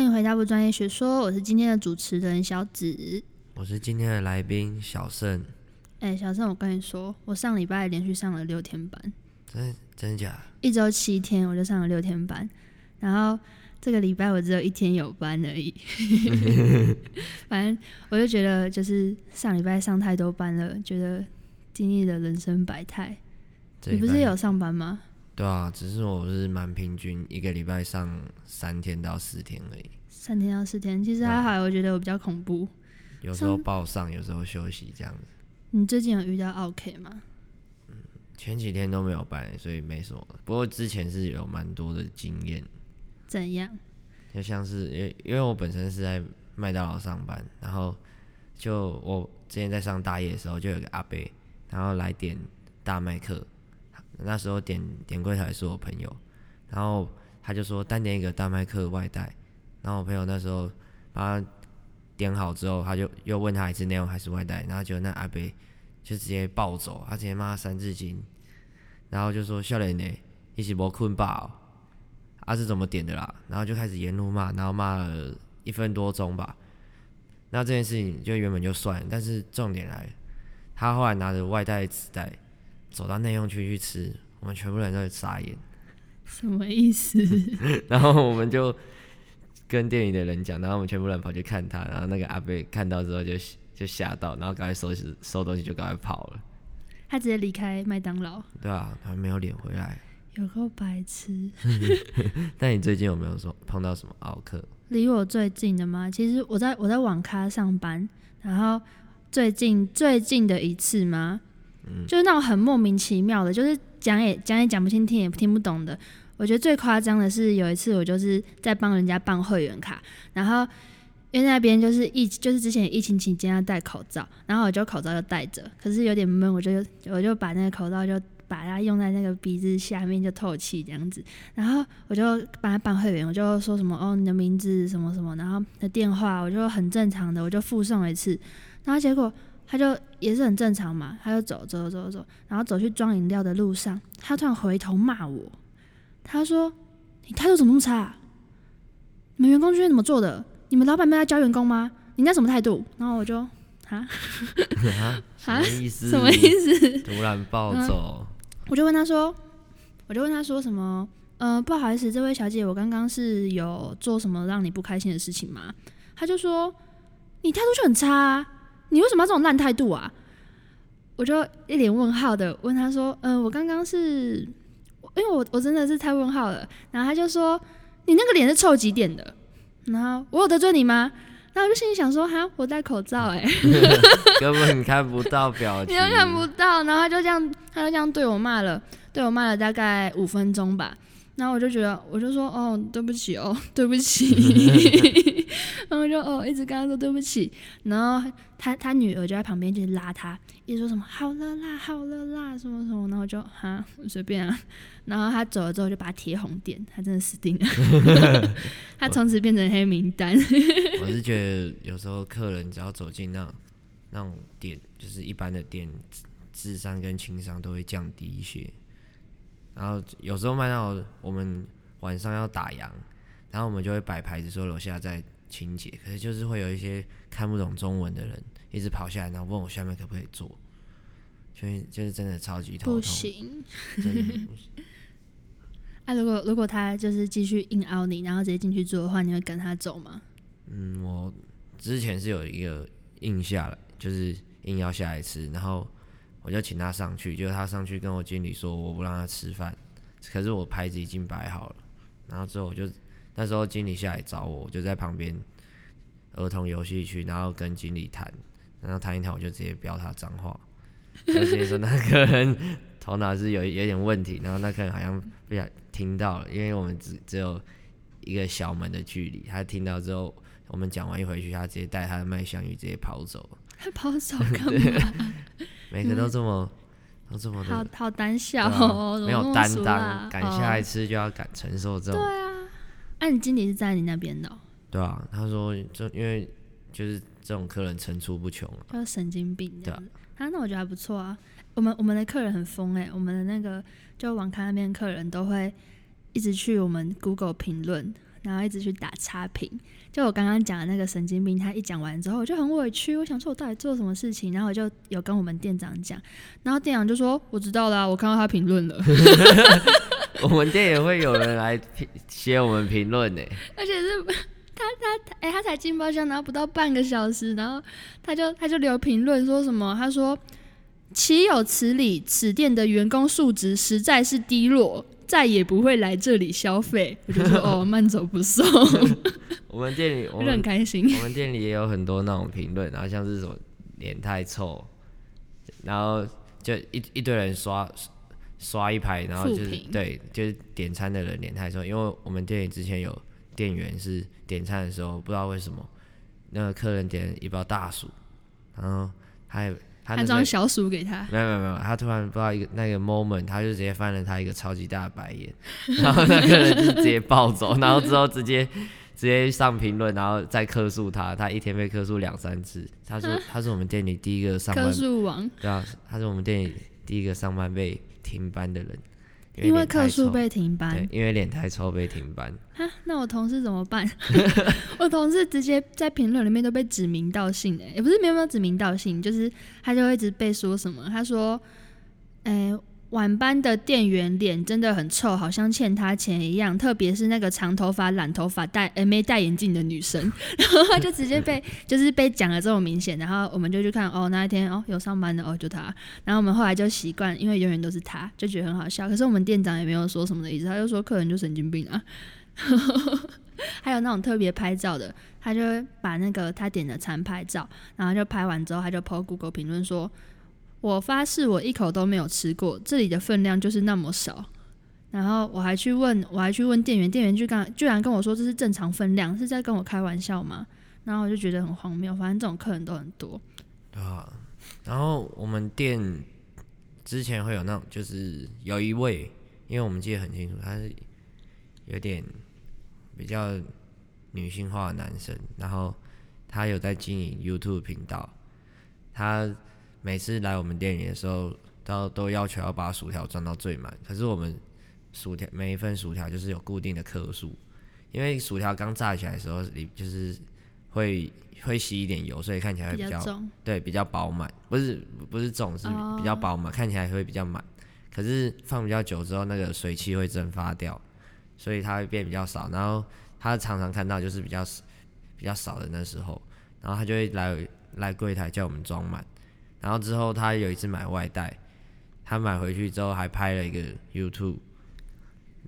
欢迎回到不专业学说，我是今天的主持人小紫，我是今天的来宾小盛。哎、欸，小盛，我跟你说，我上礼拜连续上了六天班，真真的假的？一周七天，我就上了六天班，然后这个礼拜我只有一天有班而已。反正我就觉得，就是上礼拜上太多班了，觉得经历了人生百态。你不是有上班吗？对啊，只是我是蛮平均，一个礼拜上三天到四天而已。三天到四天，其实还好，我觉得我比较恐怖。有时候报上，有时候休息这样子。你最近有遇到 OK 吗？嗯，前几天都没有办，所以没什么。不过之前是有蛮多的经验。怎样？就像是因为因为我本身是在麦当劳上班，然后就我之前在上大夜的时候，就有个阿伯，然后来点大麦克。那时候点点柜台是我朋友，然后他就说单点一个大麦克外带，然后我朋友那时候把他点好之后，他就又问他一次内容还是外带，然后就那阿伯就直接暴走，他直接骂三字经，然后就说笑脸呢，一起没困饱，啊是怎么点的啦？然后就开始沿路骂，然后骂了一分多钟吧。那这件事情就原本就算，但是重点来，他后来拿着外带纸袋。走到内用区去吃，我们全部人都傻眼，什么意思？然后我们就跟店里的人讲，然后我们全部人跑去看他，然后那个阿贝看到之后就就吓到，然后赶快收拾收东西就赶快跑了。他直接离开麦当劳。对啊，他没有脸回来。有够白痴。那你最近有没有说碰到什么奥克？离我最近的吗？其实我在我在网咖上班，然后最近最近的一次吗？就是那种很莫名其妙的，就是讲也讲也讲不清，听也听不懂的。我觉得最夸张的是有一次，我就是在帮人家办会员卡，然后因为那边就是疫，就是之前疫情期间要戴口罩，然后我就口罩就戴着，可是有点闷，我就我就把那个口罩就把它用在那个鼻子下面就透气这样子，然后我就帮他办会员，我就说什么哦，你的名字什么什么，然后的电话，我就很正常的我就附送一次，然后结果。他就也是很正常嘛，他就走走走走，然后走去装饮料的路上，他突然回头骂我，他说：“你态度怎么那么差？你们员工今天怎么做的？你们老板没来教员工吗？你那什么态度？”然后我就啊，什么意思？什么意思？突然暴走，我就问他说，我就问他说什么？呃，不好意思，这位小姐，我刚刚是有做什么让你不开心的事情吗？他就说：“你态度就很差。”你为什么要这种烂态度啊？我就一脸问号的问他说：“嗯、呃，我刚刚是，因为我我真的是太问号了。”然后他就说：“你那个脸是臭几点的？”然后我有得罪你吗？然后我就心里想说：“哈，我戴口罩、欸，哎，根本看不到表情，你都看不到。”然后他就这样，他就这样对我骂了，对我骂了大概五分钟吧。然后我就觉得，我就说：“哦，对不起哦，对不起。” 然后就哦，一直跟他说对不起，然后他他女儿就在旁边就拉他，一直说什么好了啦，好了啦，什么什么，然后就哈随便啊，然后他走了之后就把他贴红点，他真的死定了，他从此变成黑名单。我是觉得有时候客人只要走进那种那种店，就是一般的店，智商跟情商都会降低一些。然后有时候卖到我们晚上要打烊，然后我们就会摆牌子说楼下在。清洁，可是就是会有一些看不懂中文的人一直跑下来，然后问我下面可不可以坐，所以就是真的超级头痛。不行，真的不行。啊，如果如果他就是继续硬凹你，然后直接进去坐的话，你会跟他走吗？嗯，我之前是有一个硬下来，就是硬要下来吃，然后我就请他上去，结果他上去跟我经理说我不让他吃饭，可是我牌子已经摆好了，然后之后我就。那时候经理下来找我，我就在旁边儿童游戏区，然后跟经理谈，然后谈一谈，我就直接飙他脏话，就直接说 那个人头脑是有有点问题，然后那个人好像不想听到了，因为我们只只有一个小门的距离，他听到之后，我们讲完一回去，他直接带他的麦香鱼直接跑走，他 跑走干嘛？每个都这么都这么好好胆小哦，没有担当，敢下来吃就要敢承受这种。对啊。那、啊、你经理是在你那边的、喔？对啊，他说就因为就是这种客人层出不穷，就神经病这样。对啊，啊，那我觉得还不错啊。我们我们的客人很疯哎、欸，我们的那个就网咖那边客人都会一直去我们 Google 评论，然后一直去打差评。就我刚刚讲的那个神经病，他一讲完之后，我就很委屈，我想说我到底做什么事情，然后我就有跟我们店长讲，然后店长就说我知道啦，我看到他评论了。我们店也会有人来写我们评论呢，而且是 他他哎、欸，他才进包厢，然后不到半个小时，然后他就他就留评论说什么，他说。岂有此理！此店的员工素质实在是低落，再也不会来这里消费。我就说 哦，慢走不送。我们店里我很开心。我们店里也有很多那种评论，然后像是什么脸太臭，然后就一一堆人刷刷一排，然后就是对，就是点餐的人脸太臭。因为我们店里之前有店员是点餐的时候，不知道为什么那个客人点一包大薯，然后还。安装小薯给他，没有没有没有，他突然不知道一个那个 moment，他就直接翻了他一个超级大的白眼，然后那个人就直接暴走，然后之后直接直接上评论，然后再客诉他，他一天被客诉两三次。他说他是我们店里第一个上班客诉王，对啊，他是我们店里第一个上班被停班的人。因为客数被停班，对，因为脸太臭被停班。哈，那我同事怎么办？我同事直接在评论里面都被指名道姓哎，也不是没有没有指名道姓，就是他就会一直被说什么，他说，哎、欸。晚班的店员脸真的很臭，好像欠他钱一样。特别是那个长头发、染头发、戴诶没戴眼镜的女生，然后他就直接被就是被讲的这么明显。然后我们就去看哦，那一天哦有上班的哦就他。然后我们后来就习惯，因为永远都是他，就觉得很好笑。可是我们店长也没有说什么的意思，他就说客人就神经病啊。还有那种特别拍照的，他就把那个他点的餐拍照，然后就拍完之后，他就 po Google 评论说。我发誓，我一口都没有吃过，这里的分量就是那么少。然后我还去问，我还去问店员，店员就刚居然跟我说这是正常分量，是在跟我开玩笑吗？然后我就觉得很荒谬，反正这种客人都很多。啊，然后我们店之前会有那种，就是有一位，因为我们记得很清楚，他是有点比较女性化的男生，然后他有在经营 YouTube 频道，他。每次来我们店里的时候，都都要求要把薯条装到最满。可是我们薯条每一份薯条就是有固定的克数，因为薯条刚炸起来的时候，里就是会会吸一点油，所以看起来会比较，对，比较饱满。不是不是重，是比较饱满，oh. 看起来会比较满。可是放比较久之后，那个水汽会蒸发掉，所以它会变比较少。然后他常常看到就是比较比较少的那时候，然后他就会来来柜台叫我们装满。然后之后他有一次买外带，他买回去之后还拍了一个 YouTube，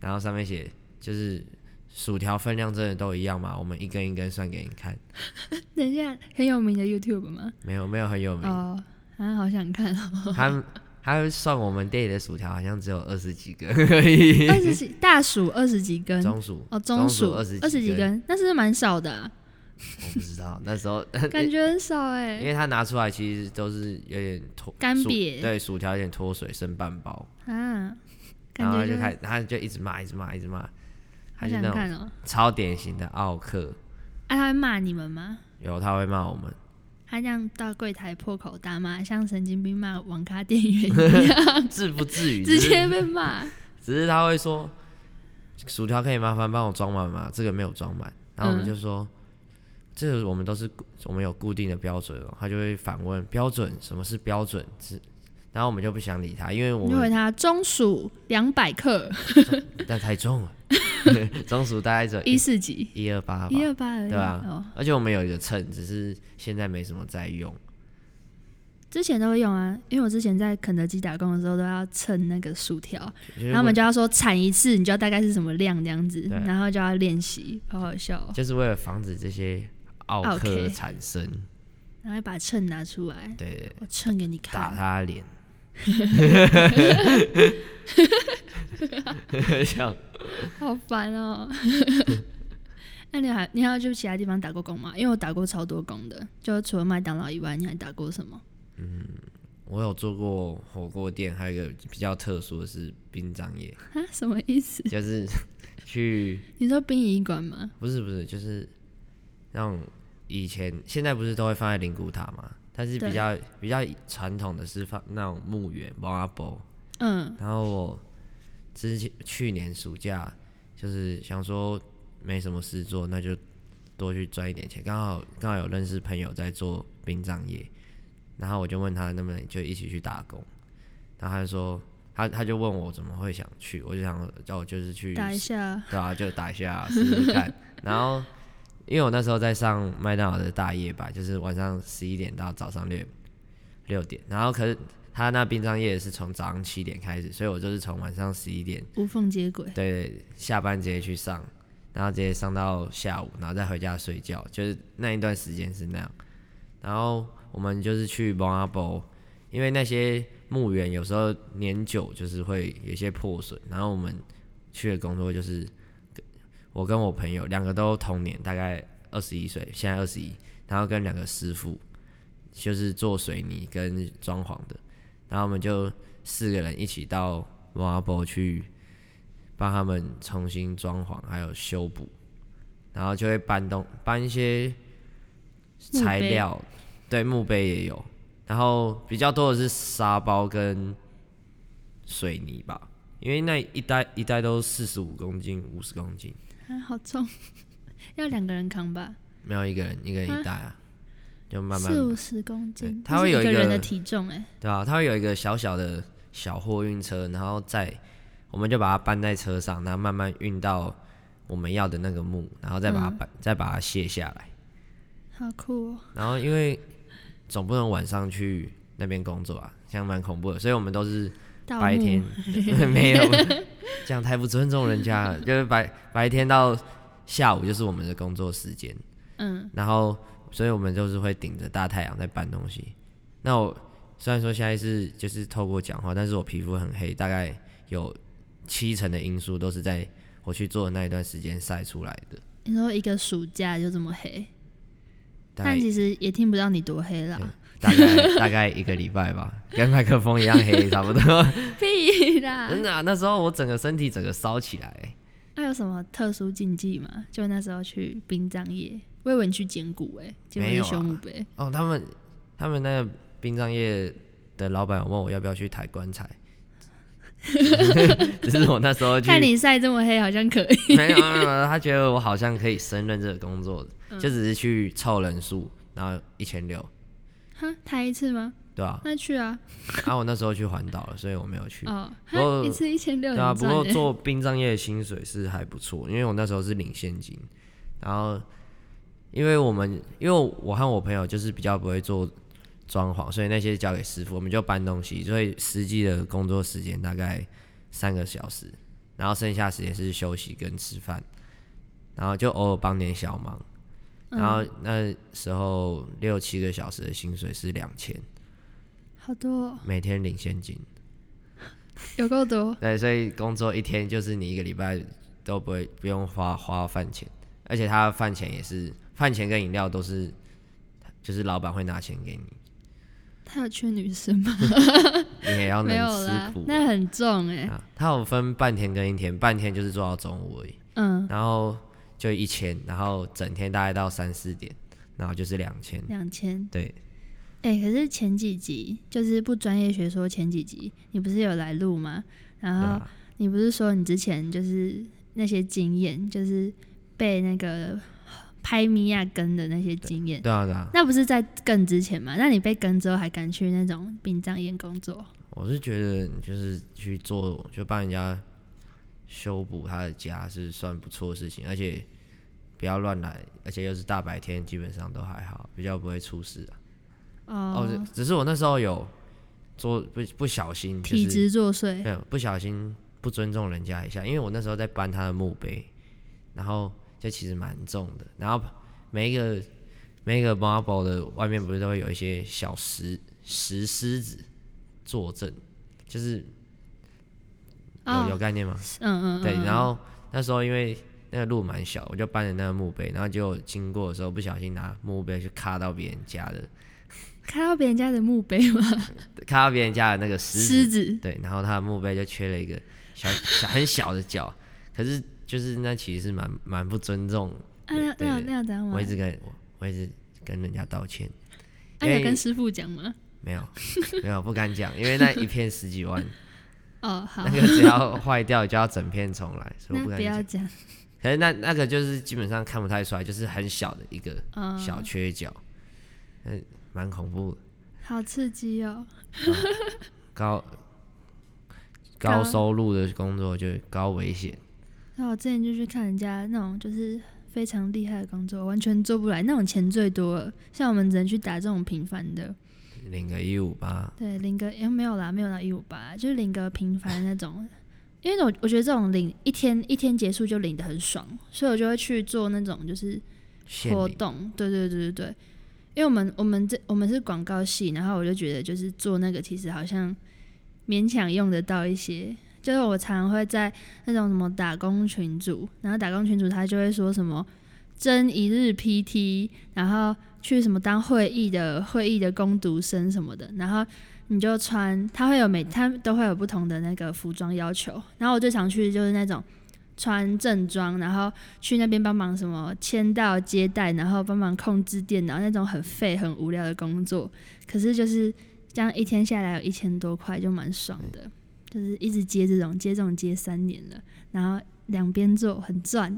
然后上面写就是薯条分量真的都一样吗？我们一根一根算给你看。等一下，很有名的 YouTube 吗？没有，没有很有名。哦，啊，好想看哦。他他算我们店里的薯条好像只有二十几根 而已。二十几大薯二十几根，中薯哦，中薯二十二十几根，那是不是蛮少的啊？我不知道那时候 感觉很少哎，因为他拿出来其实都是有点脱干瘪，对，薯条有点脱水，剩半包啊，然后就开，他就一直骂，一直骂，一直骂，他想看哦，超典型的奥克，啊，他会骂你们吗？有，他会骂我们，他这样到柜台破口大骂，像神经病骂网咖店员一样，至不至于 直接被骂，只是他会说，薯条可以麻烦帮我装满吗？这个没有装满，然后我们就说。这个我们都是我们有固定的标准哦，他就会反问标准，什么是标准？是，然后我们就不想理他，因为我们因为他中暑两百克，但太重了，中暑大概只一四几。一二八，一二八，对吧？哦，而且我们有一个秤，只是现在没什么在用，之前都会用啊，因为我之前在肯德基打工的时候都要称那个薯条，然后我们就要说铲一次，你知道大概是什么量这样子，然后就要练习，好好笑哦，就是为了防止这些。奥克产生，然后把秤拿出来，对，我秤给你看，打他脸，笑，好烦哦。那你还你还要去其他地方打过工吗？因为我打过超多工的，就除了麦当劳以外，你还打过什么？嗯，我有做过火锅店，还有一个比较特殊的是殡葬业啊，什么意思？就是去你说殡仪馆吗？不是不是，就是那种。以前现在不是都会放在灵骨塔嘛？但是比较比较传统的是放那种墓园，墓仔埔。嗯。然后我之前去年暑假就是想说没什么事做，那就多去赚一点钱。刚好刚好有认识朋友在做殡葬业，然后我就问他能不能就一起去打工，然后他就说他他就问我怎么会想去，我就想叫我就是去打一下，对啊，就打一下试试看。然后因为我那时候在上麦当劳的大夜班，就是晚上十一点到早上六六点，然后可是。他那殡葬业是从早上七点开始，所以我就是从晚上十一点无缝接轨，对，对，下班直接去上，然后直接上到下午，然后再回家睡觉，就是那一段时间是那样。然后我们就是去蒙阿波，因为那些墓园有时候年久就是会有些破损，然后我们去的工作就是我跟我朋友两个都同年，大概二十一岁，现在二十一，然后跟两个师傅就是做水泥跟装潢的。然后我们就四个人一起到瓦博去帮他们重新装潢，还有修补，然后就会搬东搬一些材料，墓对，墓碑也有，然后比较多的是沙包跟水泥吧，因为那一袋一袋都四十五公斤、五十公斤，啊，好重，要两个人扛吧？没有一个人，一个人一袋啊。就慢慢四五十公斤，它会有一个，人的体重哎，对啊，它会有一个小小的小货运车，然后再我们就把它搬在车上，然后慢慢运到我们要的那个墓，然后再把它搬，嗯、再把它卸下来。好酷哦！然后因为总不能晚上去那边工作啊，这样蛮恐怖的，所以我们都是白天 没有 这样太不尊重人家了，就是白白天到下午就是我们的工作时间，嗯，然后。所以我们就是会顶着大太阳在搬东西。那我虽然说现在是就是透过讲话，但是我皮肤很黑，大概有七成的因素都是在我去做的那一段时间晒出来的。你说一个暑假就这么黑，但其实也听不到你多黑了。大概大概一个礼拜吧，跟麦克风一样黑，差不多。屁啦！真的啊，那时候我整个身体整个烧起来。那有什么特殊禁忌吗？就那时候去殡葬业。我以为你去捡骨哎，没有修墓碑哦。他们他们那个殡葬业的老板问我要不要去抬棺材，只是我那时候看你晒这么黑，好像可以。没有没有，他觉得我好像可以胜任这个工作，嗯、就只是去凑人数，然后一千六。哈，抬一次吗？对啊，那去啊。啊，我那时候去环岛了，所以我没有去。哦，不过一次一千六。对啊，不过做殡葬业的薪水是还不错，因为我那时候是领现金，然后。因为我们，因为我和我朋友就是比较不会做装潢，所以那些交给师傅，我们就搬东西。所以实际的工作时间大概三个小时，然后剩下时间是休息跟吃饭，然后就偶尔帮点小忙。然后那时候六七个小时的薪水是两千，好多哦，每天领现金，有够多。对，所以工作一天就是你一个礼拜都不会不用花花饭钱，而且他饭钱也是。饭钱跟饮料都是，就是老板会拿钱给你。他有缺女生吗？你也要能吃苦，那很重哎、欸啊。他有分半天跟一天，半天就是做到中午而已。嗯。然后就一千，然后整天大概到三四点，然后就是两千。两千。对。哎、欸，可是前几集就是不专业学说前几集，你不是有来录吗？然后你不是说你之前就是那些经验，就是被那个。拍米亚跟的那些经验，对啊对啊，那不是在更之前吗？那你被跟之后还敢去那种殡葬业工作？我是觉得就是去做，就帮人家修补他的家是算不错的事情，而且不要乱来，而且又是大白天，基本上都还好，比较不会出事啊。哦，哦，只是我那时候有做不不小心、就是，体质作祟，没有不小心不尊重人家一下，因为我那时候在搬他的墓碑，然后。这其实蛮重的，然后每一个每一个 marble 的外面不是都会有一些小石石狮子坐镇，就是有、哦、有概念吗？嗯嗯，对。然后那时候因为那个路蛮小，我就搬着那个墓碑，然后就经过的时候不小心拿墓碑去卡到别人家的，卡到别人家的墓碑吗？卡到别人家的那个狮子，狮子，对。然后他的墓碑就缺了一个小 小很小的角，可是。就是那其实是蛮蛮不尊重。啊，那那那样子吗？我一直跟我我一直跟人家道歉。啊，有跟师傅讲吗？没有，没有，不敢讲，因为那一片十几万。哦，好。那个只要坏掉就要整片重来，所以我不敢讲。可是那那个就是基本上看不太出来，就是很小的一个小缺角，嗯，蛮恐怖的。好刺激哦！高高收入的工作就高危险。那我之前就去看人家那种就是非常厉害的工作，完全做不来，那种钱最多了。像我们只能去打这种平凡的，领个一五八。对，领个也、欸、没有啦，没有到一五八，就是领个平凡那种。因为我我觉得这种领一天一天结束就领的很爽，所以我就会去做那种就是活动。对对对对对，因为我们我们这我们是广告系，然后我就觉得就是做那个其实好像勉强用得到一些。就是我常常会在那种什么打工群组，然后打工群组他就会说什么争一日 PT，然后去什么当会议的会议的工读生什么的，然后你就穿，他会有每他都会有不同的那个服装要求，然后我最常去就是那种穿正装，然后去那边帮忙什么签到接待，然后帮忙控制电脑那种很废很无聊的工作，可是就是这样一天下来有一千多块，就蛮爽的。就是一直接这种接这种接三年了，然后两边做很赚。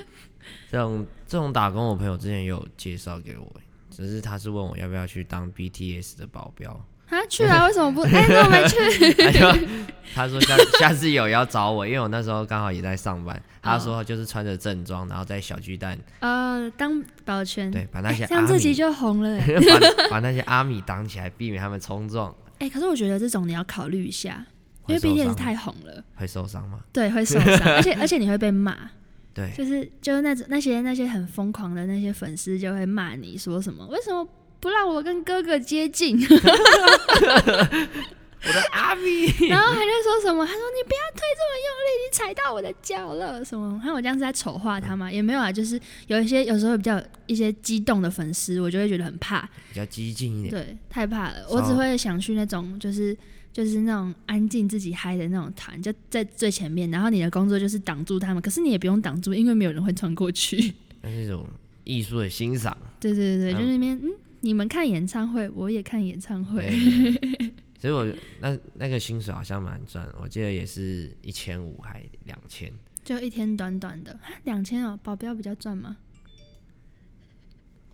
这种这种打工，我朋友之前也有介绍给我，只是他是问我要不要去当 BTS 的保镖。他去啊？为什么不？哎、欸，怎么没去？他说他说下下次有要找我，因为我那时候刚好也在上班。他说就是穿着正装，然后在小巨蛋呃当保全，对，把那些、欸、这样自己就红了，把把那些阿米挡起来，避免他们冲撞。哎、欸，可是我觉得这种你要考虑一下。因为 BTS 太红了，会受伤吗？对，会受伤，而且而且你会被骂。对，就是就是那种那些那些很疯狂的那些粉丝就会骂你说什么？为什么不让我跟哥哥接近？我的阿咪，然后还在说什么？他说你不要推这么用力，你踩到我的脚了什么？看我这样是在丑化他吗？也没有啊，就是有一些有时候比较一些激动的粉丝，我就会觉得很怕，比较激进一点。对，太怕了，我只会想去那种就是。就是那种安静自己嗨的那种团，就在最前面，然后你的工作就是挡住他们，可是你也不用挡住，因为没有人会穿过去。那是一种艺术的欣赏。对对对，就那边嗯，你们看演唱会，我也看演唱会。所以我那那个薪水好像蛮赚，我记得也是一千五还两千，就一天短短的两千哦。保镖比较赚吗？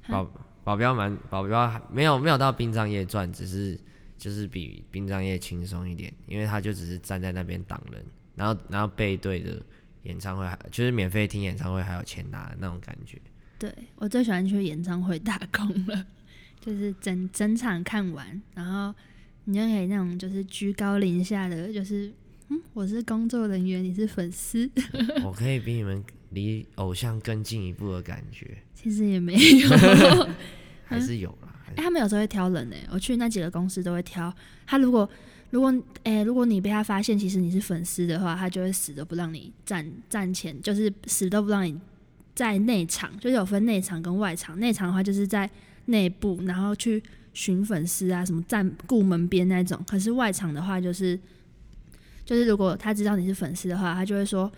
保保镖蛮保镖没有没有到殡葬业赚，只是。就是比殡葬业轻松一点，因为他就只是站在那边挡人，然后然后背对着演唱会，就是免费听演唱会还有钱拿的那种感觉。对，我最喜欢去演唱会打工了，就是整整场看完，然后你就可以那种就是居高临下的，就是嗯，我是工作人员，你是粉丝，我可以比你们离偶像更进一步的感觉。其实也没有，还是有啦。哎、欸，他们有时候会挑人呢、欸。我去那几个公司都会挑他。如果如果哎、欸，如果你被他发现其实你是粉丝的话，他就会死都不让你站站前，就是死都不让你在内场。就是有分内场跟外场。内场的话就是在内部，然后去寻粉丝啊，什么站顾门边那种。可是外场的话就是就是如果他知道你是粉丝的话，他就会说。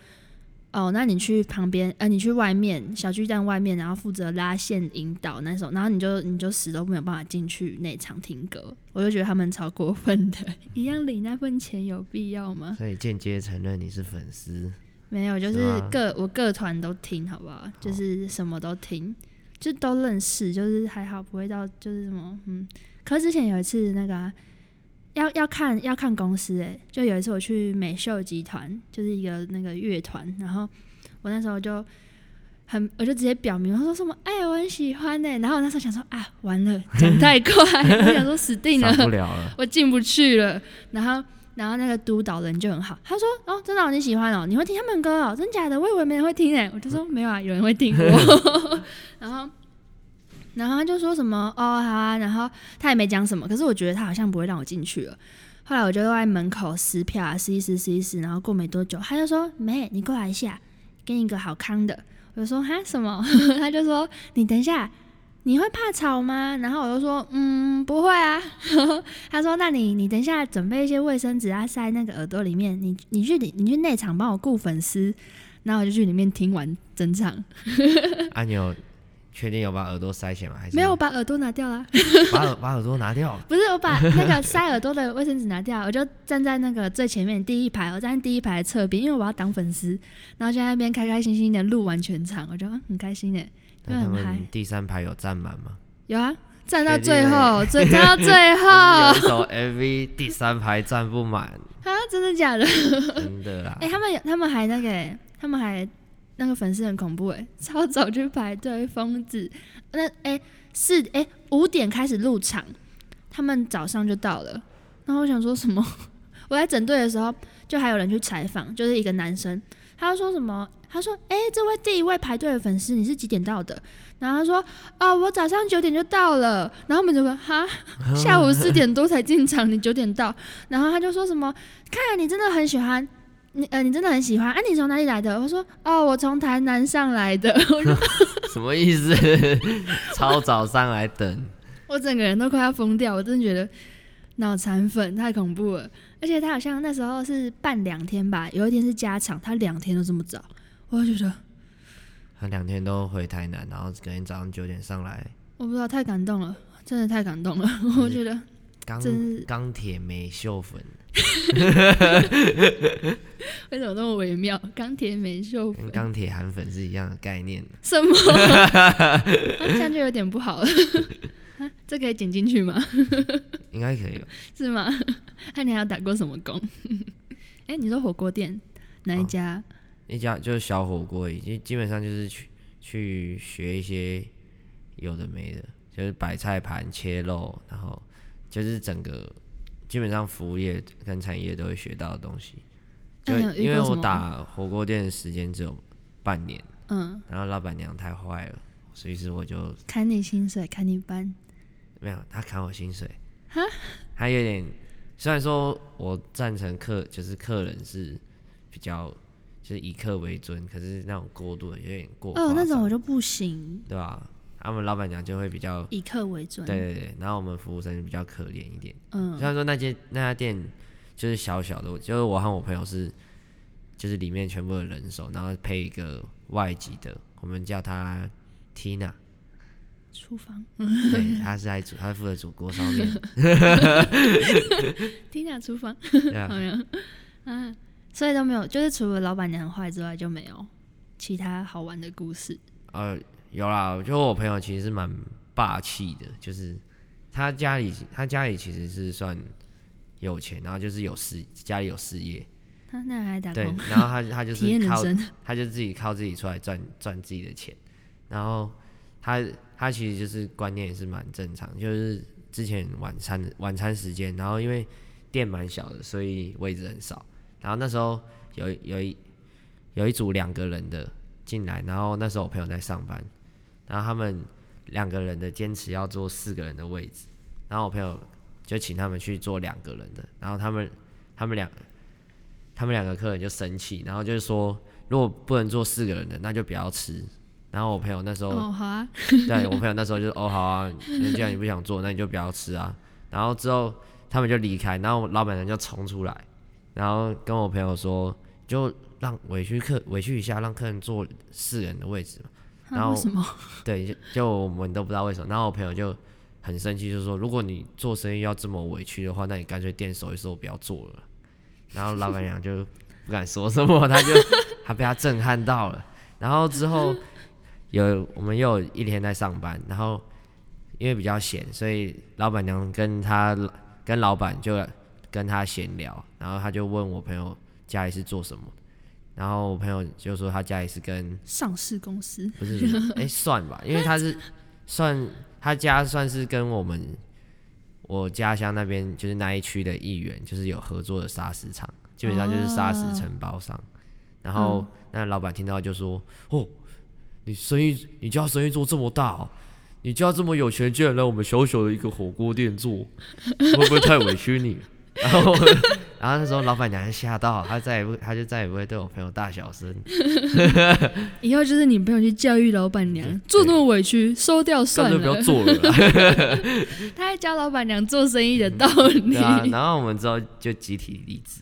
哦，那你去旁边，呃，你去外面小巨蛋外面，然后负责拉线引导那种，然后你就你就死都没有办法进去内场听歌，我就觉得他们超过分的，一样领那份钱有必要吗？所以间接承认你是粉丝？没有，就是各我各团都听，好不好？就是什么都听，就都认识，就是还好不会到就是什么，嗯。可是之前有一次那个、啊。要要看要看公司诶，就有一次我去美秀集团，就是一个那个乐团，然后我那时候就很，我就直接表明，我说什么，哎，我很喜欢诶，然后我那时候想说啊，完了，讲太快，我想说死定了，我进不去了。然后然后那个督导人就很好，他说哦，真的、哦、你喜欢哦，你会听他们歌哦，真假的，我以为没人会听诶，我就说没有啊，有人会听我，然后。然后他就说什么哦好啊，然后他也没讲什么，可是我觉得他好像不会让我进去了。后来我就在门口撕票啊，撕一撕撕一撕，然后过没多久，他就说：“妹，你过来一下，给你一个好康的。”我就说：“哈什么？” 他就说：“你等一下，你会怕吵吗？”然后我就说：“嗯，不会啊。”他说：“那你你等一下准备一些卫生纸啊，塞那个耳朵里面。你你去你去内场帮我顾粉丝。”然后我就去里面听完整场。阿 牛。确定有把耳朵塞起来吗？还是没有把耳朵拿掉了？把耳把耳朵拿掉？不是，我把那个塞耳朵的卫生纸拿掉，我就站在那个最前面第一排，我站在第一排的侧边，因为我要挡粉丝，然后就在那边开开心心的录完全场，我就很开心的。那他们第三排有站满吗？有啊，站到最后，站到最后。有一首 MV 第三排站不满啊？真的假的？真的啦。哎、欸，他们有，他们还那个，他们还。那个粉丝很恐怖哎，超早去排队，疯子。那哎四哎五点开始入场，他们早上就到了。然后我想说什么？我在整队的时候，就还有人去采访，就是一个男生，他说什么？他说：“哎，这位第一位排队的粉丝，你是几点到的？”然后他说：“哦，我早上九点就到了。”然后我们就说：“哈，下午四点多才进场，你九点到？” 然后他就说什么：“看来你真的很喜欢。”你呃，你真的很喜欢啊？你从哪里来的？我说哦，我从台南上来的。什么意思？超早上来等？我整个人都快要疯掉，我真的觉得脑残粉太恐怖了。而且他好像那时候是办两天吧，有一天是加场，他两天都这么早，我就觉得他两天都回台南，然后隔天早上九点上来。我不知道，太感动了，真的太感动了。我觉得钢钢铁美秀粉。为什么那么微妙？钢铁美秀粉跟钢铁韩粉是一样的概念。什么？啊、这样就有点不好了。啊、这可以剪进去吗？应该可以吧。是吗？那、啊、你还有打过什么工？哎、欸，你说火锅店哪一家？哦、一家就是小火锅，已经基本上就是去去学一些有的没的，就是摆菜盘、切肉，然后就是整个。基本上服务业跟产业都会学到的东西，就因为我打火锅店的时间只有半年，嗯，然后老板娘太坏了，所以是我就砍你薪水，砍你班，没有，他砍我薪水，哈，他有点，虽然说我赞成客就是客人是比较就是以客为尊，可是那种过度的有点过，哦，那种我就不行，对吧？他们老板娘就会比较以客为尊，对对对，然后我们服务生就比较可怜一点。嗯，虽然说那间那家店就是小小的，就是我和我朋友是，就是里面全部的人手，然后配一个外籍的，我们叫他 Tina。厨房。对，他是在煮，他是负责煮锅烧面。Tina 厨房。对啊。啊，所以都没有，就是除了老板娘很坏之外，就没有其他好玩的故事。呃。有啦，就我朋友其实是蛮霸气的，就是他家里他家里其实是算有钱，然后就是有事家里有事业，他那还打工，对，然后他他就是靠他就自己靠自己出来赚赚自己的钱，然后他他其实就是观念也是蛮正常，就是之前晚餐晚餐时间，然后因为店蛮小的，所以位置很少，然后那时候有有一有一组两个人的进来，然后那时候我朋友在上班。然后他们两个人的坚持要坐四个人的位置，然后我朋友就请他们去坐两个人的，然后他们他们两他们两个客人就生气，然后就是说如果不能坐四个人的，那就不要吃。然后我朋友那时候哦好啊，对我朋友那时候就哦好啊，既然你不想做，那你就不要吃啊。然后之后他们就离开，然后老板娘就冲出来，然后跟我朋友说，就让委屈客委屈一下，让客人坐四人的位置嘛。然后，对，就就我们都不知道为什么。然后我朋友就很生气，就说：“如果你做生意要这么委屈的话，那你干脆店收一收，不要做了。”然后老板娘就不敢说什么，他就 他被他震撼到了。然后之后有我们又有一天在上班，然后因为比较闲，所以老板娘跟他跟老板就跟他闲聊，然后他就问我朋友家里是做什么。然后我朋友就说他家里是跟上市公司，不是，哎、欸，算吧，因为他是算他家算是跟我们我家乡那边就是那一区的议员，就是有合作的砂石厂，基本上就是砂石承包商。哦、然后那老板听到就说：“哦，你生意你家生意做这么大，哦，你家这么有钱，竟然来我们小小的一个火锅店做，会不会太委屈你？” 然后，然后那时候老板娘就吓到，她再也不，她就再也不会对我朋友大小声。以后就是你朋友去教育老板娘，做那么委屈，收掉算了，不要做了。他还教老板娘做生意的道理。啊、然后我们之后就集体离职。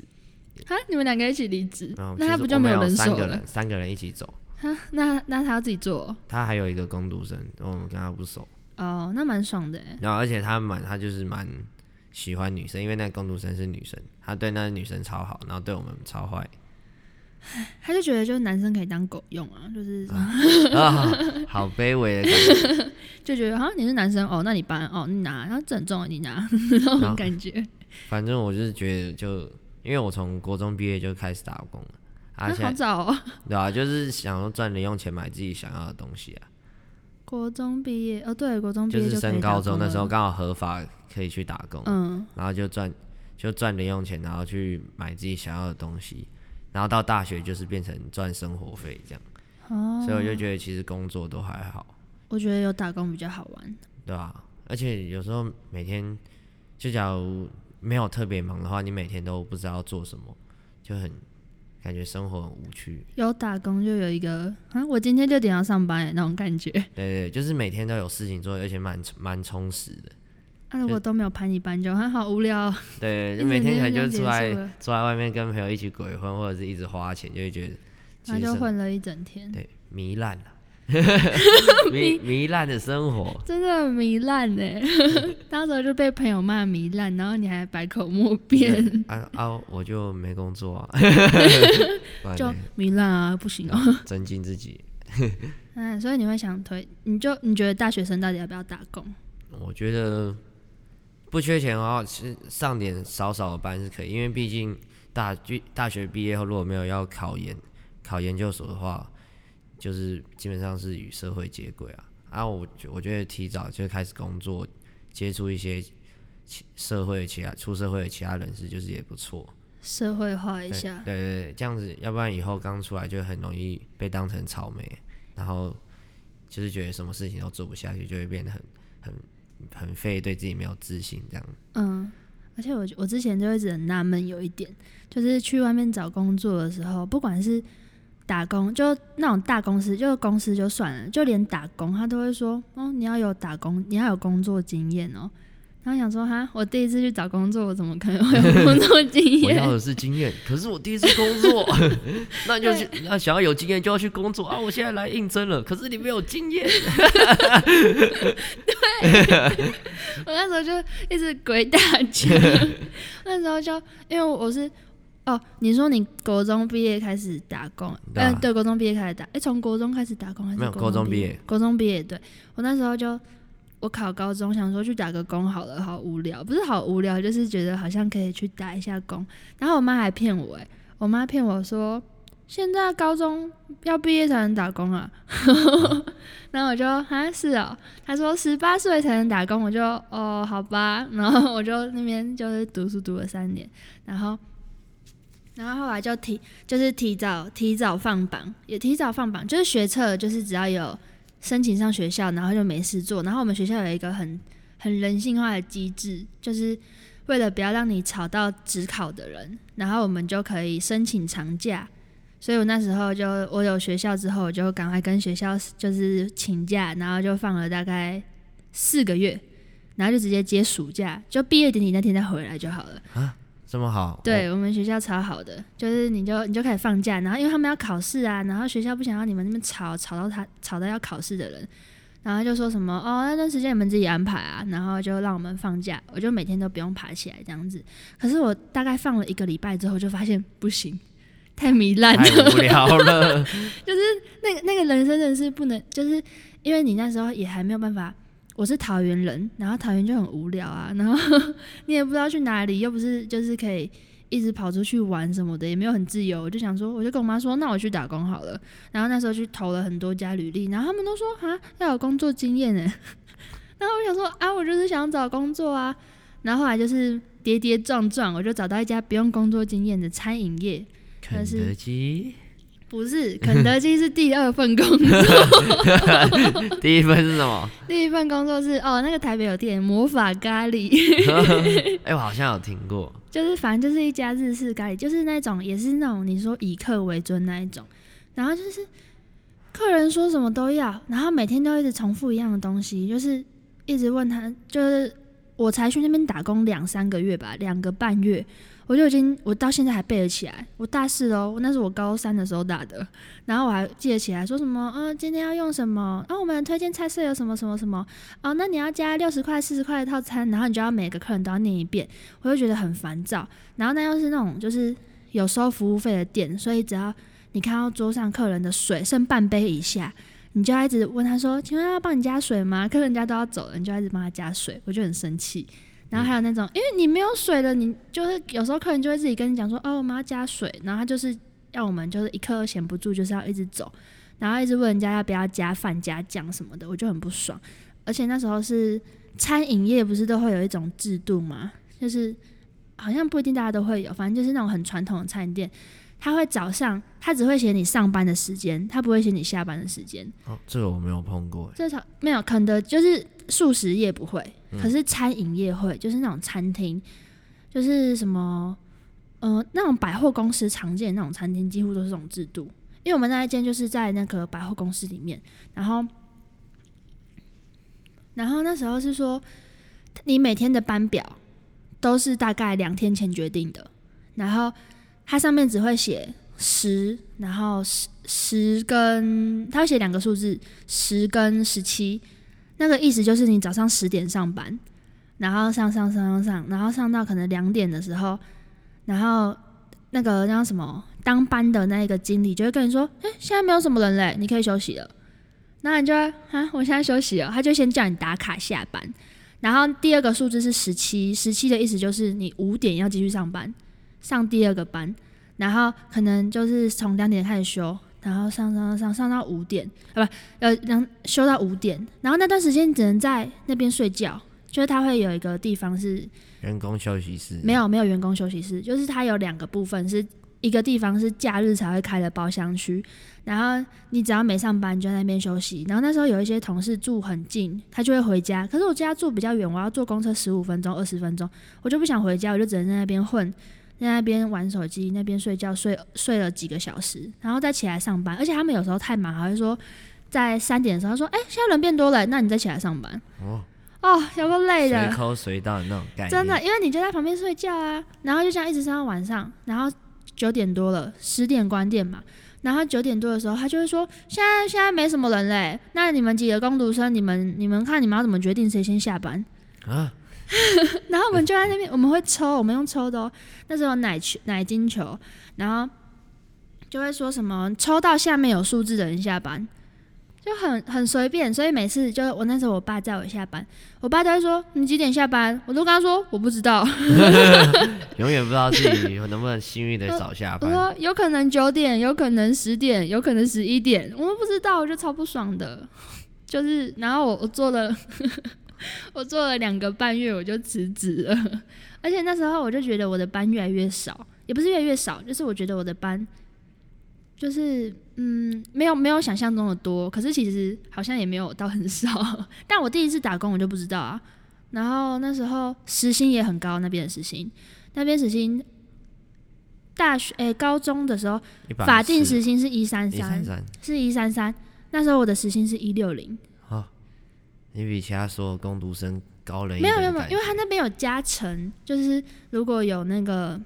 啊，你们两个一起离职？那他不就没有人手了？三个人，三个人一起走。他那那他要自己做？他还有一个工读生，我们跟他不熟。哦，那蛮爽的。然后而且他蛮他就是蛮喜欢女生，因为那个工读生是女生，他对那个女生超好，然后对我们超坏。他就觉得就是男生可以当狗用啊，就是好卑微的感觉，就觉得啊你是男生哦，那你搬哦你拿，然后整重你拿 那种感觉。反正我就是觉得就，因为我从国中毕业就开始打工了，而且好早哦，对啊，就是想要赚零用钱买自己想要的东西啊。国中毕业哦，对，国中毕业就是升高中那时候刚好合法可以去打工，嗯，然后就赚就赚零用钱，然后去买自己想要的东西。然后到大学就是变成赚生活费这样，哦，所以我就觉得其实工作都还好。我觉得有打工比较好玩，对啊，而且有时候每天就假如没有特别忙的话，你每天都不知道做什么，就很感觉生活很无趣。有打工就有一个啊，我今天六点要上班那种感觉。对对，就是每天都有事情做，而且蛮蛮充实的。那、啊、如果都没有排你班，就很好无聊。对，就每天可能就出来坐在外面跟朋友一起鬼混，或者是一直花钱，就会觉得。那就混了一整天。对，糜烂了，糜糜烂的生活。真的很糜烂呢，当时就被朋友骂糜烂，然后你还百口莫辩。啊啊！我就没工作啊。就糜烂啊，不行哦。增进自己。嗯，所以你会想推？你就你觉得大学生到底要不要打工？我觉得。不缺钱的话，其实上点少少的班是可以，因为毕竟大大学毕业后如果没有要考研、考研究所的话，就是基本上是与社会接轨啊。啊，我我觉得提早就开始工作，接触一些社会其他出社会的其他人士，就是也不错。社会化一下。对对对，这样子，要不然以后刚出来就很容易被当成草莓，然后就是觉得什么事情都做不下去，就会变得很很。很废，对自己没有自信，这样。嗯，而且我我之前就一直很纳闷，有一点就是去外面找工作的时候，不管是打工，就那种大公司，就公司就算了，就连打工，他都会说，哦，你要有打工，你要有工作经验哦。然后想说哈，我第一次去找工作，我怎么可能会有工作经验？我要的是经验，可是我第一次工作，那就去那想要有经验就要去工作啊！我现在来应征了，可是你没有经验。对，我那时候就一直鬼打墙。那时候就因为我是哦，你说你国中毕业开始打工，嗯、啊，对，国中毕业开始打，哎，从国中开始打工还是？没有，国中毕业。国中毕业，对，我那时候就。我考高中，想说去打个工好了，好无聊，不是好无聊，就是觉得好像可以去打一下工。然后我妈还骗我，哎，我妈骗我说现在高中要毕业才能打工啊。然后我就啊是哦，她说十八岁才能打工，我就哦好吧。然后我就那边就是读书读了三年，然后然后后来就提就是提早提早放榜，也提早放榜，就是学测，就是只要有。申请上学校，然后就没事做。然后我们学校有一个很很人性化的机制，就是为了不要让你吵到指考的人，然后我们就可以申请长假。所以我那时候就我有学校之后，我就赶快跟学校就是请假，然后就放了大概四个月，然后就直接接暑假，就毕业典礼那天再回来就好了。这么好，对、哦、我们学校超好的，就是你就你就开始放假，然后因为他们要考试啊，然后学校不想要你们那边吵吵到他吵到要考试的人，然后就说什么哦那段时间你们自己安排啊，然后就让我们放假，我就每天都不用爬起来这样子。可是我大概放了一个礼拜之后，就发现不行，太糜烂了，太无聊了，就是那个那个人生真的是不能，就是因为你那时候也还没有办法。我是桃园人，然后桃园就很无聊啊，然后 你也不知道去哪里，又不是就是可以一直跑出去玩什么的，也没有很自由。我就想说，我就跟我妈说，那我去打工好了。然后那时候去投了很多家履历，然后他们都说啊要有工作经验哎。然后我想说啊，我就是想找工作啊。然后后来就是跌跌撞撞，我就找到一家不用工作经验的餐饮业，肯德基。不是，肯德基是第二份工作。第一份是什么？第一份工作是哦，那个台北有店魔法咖喱。哎、欸，我好像有听过。就是反正就是一家日式咖喱，就是那种也是那种你说以客为尊那一种。然后就是客人说什么都要，然后每天都一直重复一样的东西，就是一直问他。就是我才去那边打工两三个月吧，两个半月。我就已经我到现在还背得起来。我大四哦，那是我高三的时候打的，然后我还记得起来说什么，嗯，今天要用什么？啊，我们推荐菜色有什么什么什么？哦，那你要加六十块、四十块的套餐，然后你就要每个客人都要念一遍，我就觉得很烦躁。然后那又是那种就是有收服务费的店，所以只要你看到桌上客人的水剩半杯以下，你就一直问他说：“请问要帮你加水吗？”客人家都要走了，你就一直帮他加水，我就很生气。然后还有那种，因为你没有水了，你就是有时候客人就会自己跟你讲说：“哦，我们要加水。”然后他就是要我们就是一刻都闲不住，就是要一直走，然后一直问人家要不要加饭、加酱什么的，我就很不爽。而且那时候是餐饮业，不是都会有一种制度吗？就是好像不一定大家都会有，反正就是那种很传统的餐饮店。他会早上，他只会写你上班的时间，他不会写你下班的时间。哦，这个我没有碰过。这场没有，肯德就是素食业不会，嗯、可是餐饮业会，就是那种餐厅，就是什么，呃，那种百货公司常见的那种餐厅，几乎都是这种制度。因为我们那一间就是在那个百货公司里面，然后，然后那时候是说，你每天的班表都是大概两天前决定的，然后。它上面只会写十，然后十十跟它会写两个数字，十跟十七，那个意思就是你早上十点上班，然后上上上上上，然后上到可能两点的时候，然后那个叫什么当班的那个经理就会跟你说，哎，现在没有什么人嘞，你可以休息了。那你就啊，我现在休息了，他就先叫你打卡下班，然后第二个数字是十七，十七的意思就是你五点要继续上班。上第二个班，然后可能就是从两点开始休，然后上上上上到五点，啊不，呃，两休到五点，然后那段时间只能在那边睡觉，就是他会有一个地方是员工休息室，没有没有员工休息室，就是它有两个部分，是一个地方是假日才会开的包厢区，然后你只要没上班就在那边休息，然后那时候有一些同事住很近，他就会回家，可是我家住比较远，我要坐公车十五分钟二十分钟，我就不想回家，我就只能在那边混。在那边玩手机，那边睡觉，睡睡了几个小时，然后再起来上班。而且他们有时候太忙，还会说在三点的时候说：“哎、欸，现在人变多了，那你再起来上班。”哦哦，有个累的，随口随到的那种感觉。真的，因为你就在旁边睡觉啊，然后就这样一直上到晚上，然后九点多了，十点关店嘛，然后九点多的时候，他就会说：“现在现在没什么人嘞，那你们几个工读生，你们你们看你们要怎么决定谁先下班啊？” 然后我们就在那边，我们会抽，我们用抽的哦。那时候奶球、奶金球，然后就会说什么抽到下面有数字的人下班，就很很随便。所以每次就我那时候，我爸载我下班，我爸就会说你几点下班？我都跟他说我不知道，永远不知道自己能不能幸运的早下班。我说有可能九点，有可能十点，有可能十一点，我们不知道，我就超不爽的。就是然后我我做了。我做了两个半月，我就辞职了。而且那时候我就觉得我的班越来越少，也不是越来越少，就是我觉得我的班就是嗯，没有没有想象中的多。可是其实好像也没有到很少。但我第一次打工，我就不知道啊。然后那时候时薪也很高，那边的时薪，那边时薪大学诶、欸，高中的时候法定时薪是一三三，是一三三。那时候我的时薪是一六零。你比其他所有工读生高了一。没有没有没有，因为他那边有加成，就是如果有那个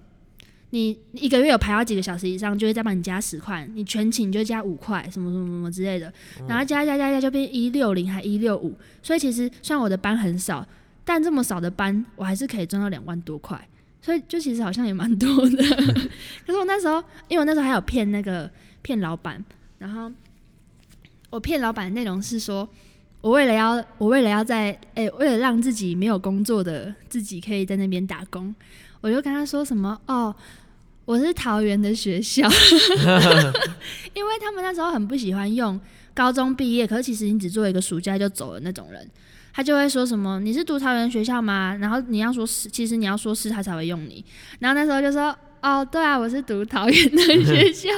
你一个月有排到几个小时以上，就会再帮你加十块，你全勤就加五块，什么什么什么之类的，然后加加加加就变一六零还一六五，所以其实虽然我的班很少，但这么少的班我还是可以赚到两万多块，所以就其实好像也蛮多的。可是我那时候，因为我那时候还有骗那个骗老板，然后我骗老板的内容是说。我为了要，我为了要在，哎、欸，为了让自己没有工作的自己可以在那边打工，我就跟他说什么哦，我是桃园的学校，因为他们那时候很不喜欢用高中毕业，可是其实你只做一个暑假就走了那种人，他就会说什么你是读桃园学校吗？然后你要说是，其实你要说是他才会用你，然后那时候就说哦，对啊，我是读桃园的学校，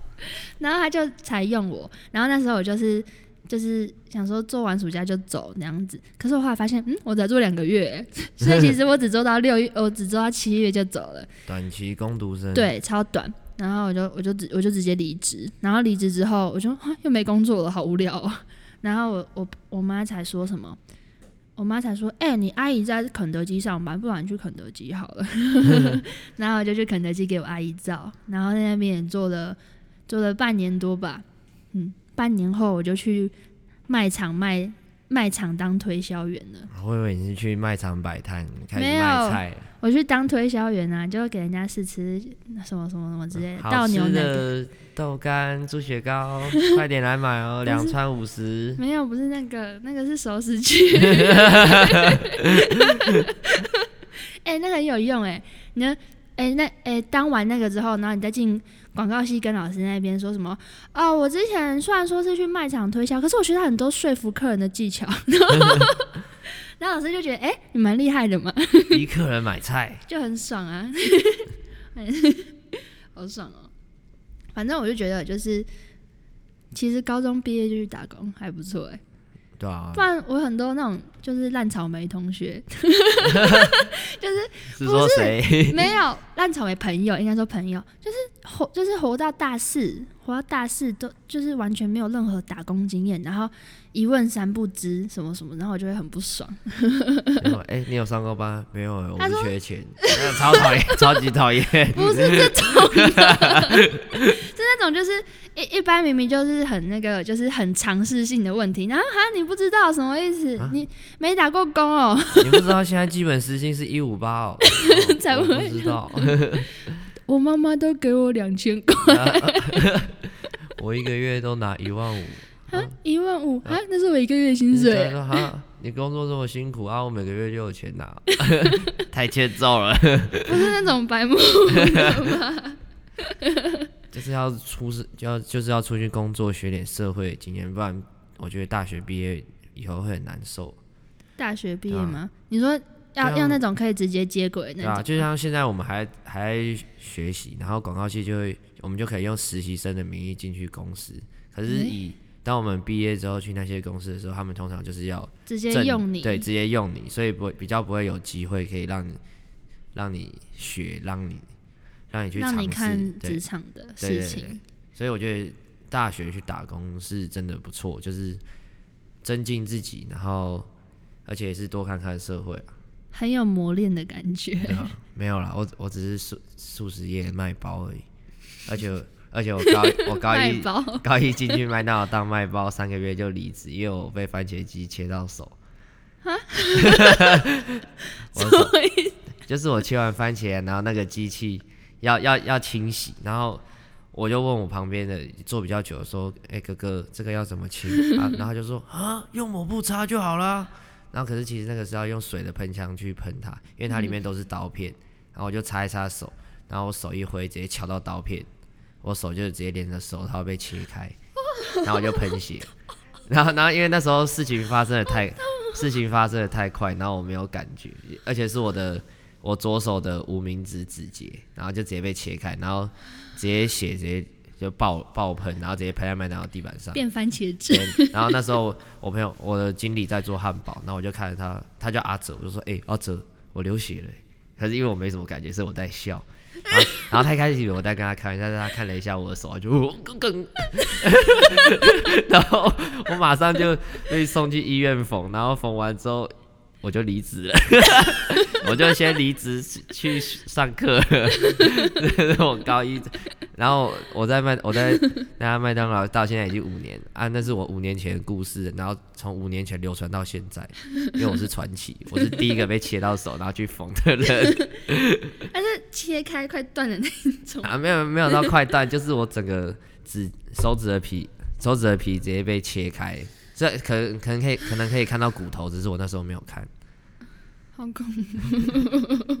然后他就才用我，然后那时候我就是。就是想说做完暑假就走那样子，可是我后来发现，嗯，我才做两个月，所以其实我只做到六月，我只做到七月就走了。短期工读生。对，超短。然后我就我就直我就直接离职，然后离职之后，我就又没工作了，好无聊哦。然后我我我妈才说什么，我妈才说：“哎、欸，你阿姨在肯德基上班，不然你去肯德基好了。”然后我就去肯德基给我阿姨照，然后在那边也做了做了半年多吧。嗯，半年后我就去卖场卖卖场当推销员了。我以为你是去卖场摆摊开始卖菜。我去当推销员啊，就给人家试吃什么什么什么之类的，倒牛奶的豆干、猪血糕，快点来买哦，两串五十。没有，不是那个，那个是熟食区。哎、欸，那个很有用哎、欸，你呢？哎、欸，那哎、欸，当完那个之后，然后你再进广告系跟老师那边说什么？哦，我之前虽然说是去卖场推销，可是我学到很多说服客人的技巧。然后老师就觉得，哎、欸，你蛮厉害的嘛，逼客人买菜 就很爽啊，好爽哦。反正我就觉得，就是其实高中毕业就去打工还不错哎。对啊，不然我很多那种就是烂草莓同学，就是不是？没有烂草莓朋友，应该说朋友，就是活就是活到大四，活到大四都就是完全没有任何打工经验，然后一问三不知什么什么，然后我就会很不爽。哎、欸，你有上过班？没有，我不缺钱，超讨厌，超级讨厌。不是这种的，是那种就是。一一般明明就是很那个，就是很尝试性的问题，然后哈你不知道什么意思？啊、你没打过工哦？你不知道现在基本时薪是一五八哦？才不会知道。我妈妈都给我两千块，我一个月都拿一万五。啊，一万五啊？那是我一个月薪水。说哈，你工作这么辛苦啊，我每个月就有钱拿，太欠揍了。不是那种白目 就是要出事，就要就是要出去工作，学点社会经验，不然我觉得大学毕业以后会很难受。大学毕业吗？啊、你说要要那种可以直接接轨那种？啊，就像现在我们还还在学习，然后广告系就会，我们就可以用实习生的名义进去公司。可是以、欸、当我们毕业之后去那些公司的时候，他们通常就是要直接用你，对，直接用你，所以不会比较不会有机会可以让你让你学，让你。让你去尝试职场的事情，所以我觉得大学去打工是真的不错，就是增进自己，然后而且也是多看看社会啊，很有磨练的感觉。没有啦，我我只是素素食业卖包而已，而且而且我高我高一 高一进去麦当劳当卖包，三个月就离职，因为我被番茄机切到手。啊所以就是我切完番茄，然后那个机器。要要要清洗，然后我就问我旁边的坐比较久的说：“哎、欸，哥哥，这个要怎么清？”啊，然后他就说：“啊，用抹布擦就好了。”然后可是其实那个是要用水的喷枪去喷它，因为它里面都是刀片。然后我就擦一擦手，然后我手一挥，直接敲到刀片，我手就直接连着手套被切开，然后我就喷血。然后然后因为那时候事情发生的太事情发生的太快，然后我没有感觉，而且是我的。我左手的无名指指节，然后就直接被切开，然后直接血直接就爆爆喷，然后直接喷在麦当劳地板上，变番茄汁。然后那时候我朋友，我的经理在做汉堡，然后我就看着他，他叫阿哲，我就说：“哎、欸，阿哲，我流血了。”可是因为我没什么感觉，所以我在笑。然后，然后他一开始我在跟他开玩笑，但是他看了一下我的手，就更更。然后我马上就被送去医院缝，然后缝完之后。我就离职了，我就先离职去上课。这是我高一，然后我在麦我在 那家麦当劳到现在已经五年啊，那是我五年前的故事，然后从五年前流传到现在，因为我是传奇，我是第一个被切到手然后去缝的人。但是切开快断的那种啊？没有没有到快断，就是我整个指手指的皮手指的皮直接被切开。这可能可能可以可能可以看到骨头，只是我那时候没有看。好恐怖！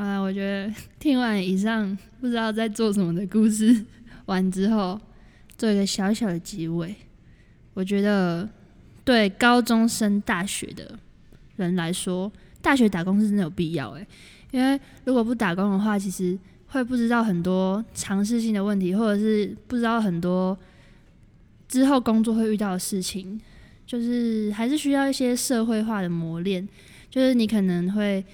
好了，我觉得 听完以上不知道在做什么的故事完之后，做一个小小的结尾。我觉得对高中升大学的人来说，大学打工是真的有必要诶，因为如果不打工的话，其实会不知道很多常识性的问题，或者是不知道很多。之后工作会遇到的事情，就是还是需要一些社会化的磨练。就是你可能会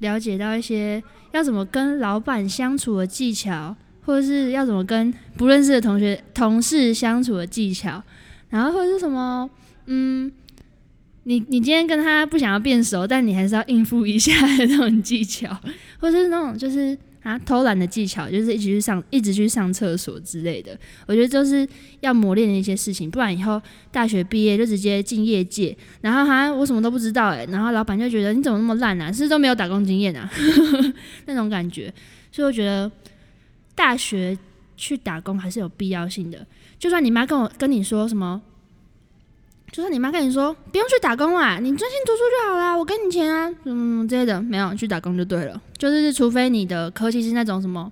了解到一些要怎么跟老板相处的技巧，或者是要怎么跟不认识的同学、同事相处的技巧。然后或者是什么，嗯，你你今天跟他不想要变熟，但你还是要应付一下的那种技巧，或是那种就是啊偷懒的技巧，就是一直去上一直去上厕所之类的。我觉得就是要磨练的一些事情，不然以后大学毕业就直接进业界，然后哈我什么都不知道哎、然后老板就觉得你怎么那么烂啊，是不是都没有打工经验啊？那种感觉，所以我觉得大学去打工还是有必要性的。就算你妈跟我跟你说什么。就算你妈跟你说不用去打工啊，你专心读书就好啦，我给你钱啊，嗯之类的，没有去打工就对了。就是除非你的科系是那种什么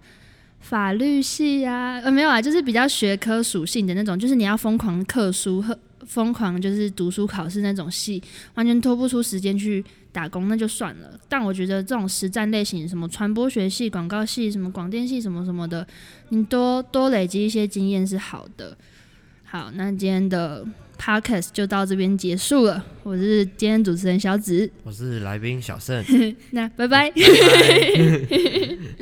法律系啊，呃没有啊，就是比较学科属性的那种，就是你要疯狂课书和疯狂就是读书考试那种系，完全拖不出时间去打工，那就算了。但我觉得这种实战类型，什么传播学系、广告系、什么广电系什么什么的，你多多累积一些经验是好的。好，那今天的。Podcast 就到这边结束了，我是今天主持人小紫，我是来宾小盛，那拜拜。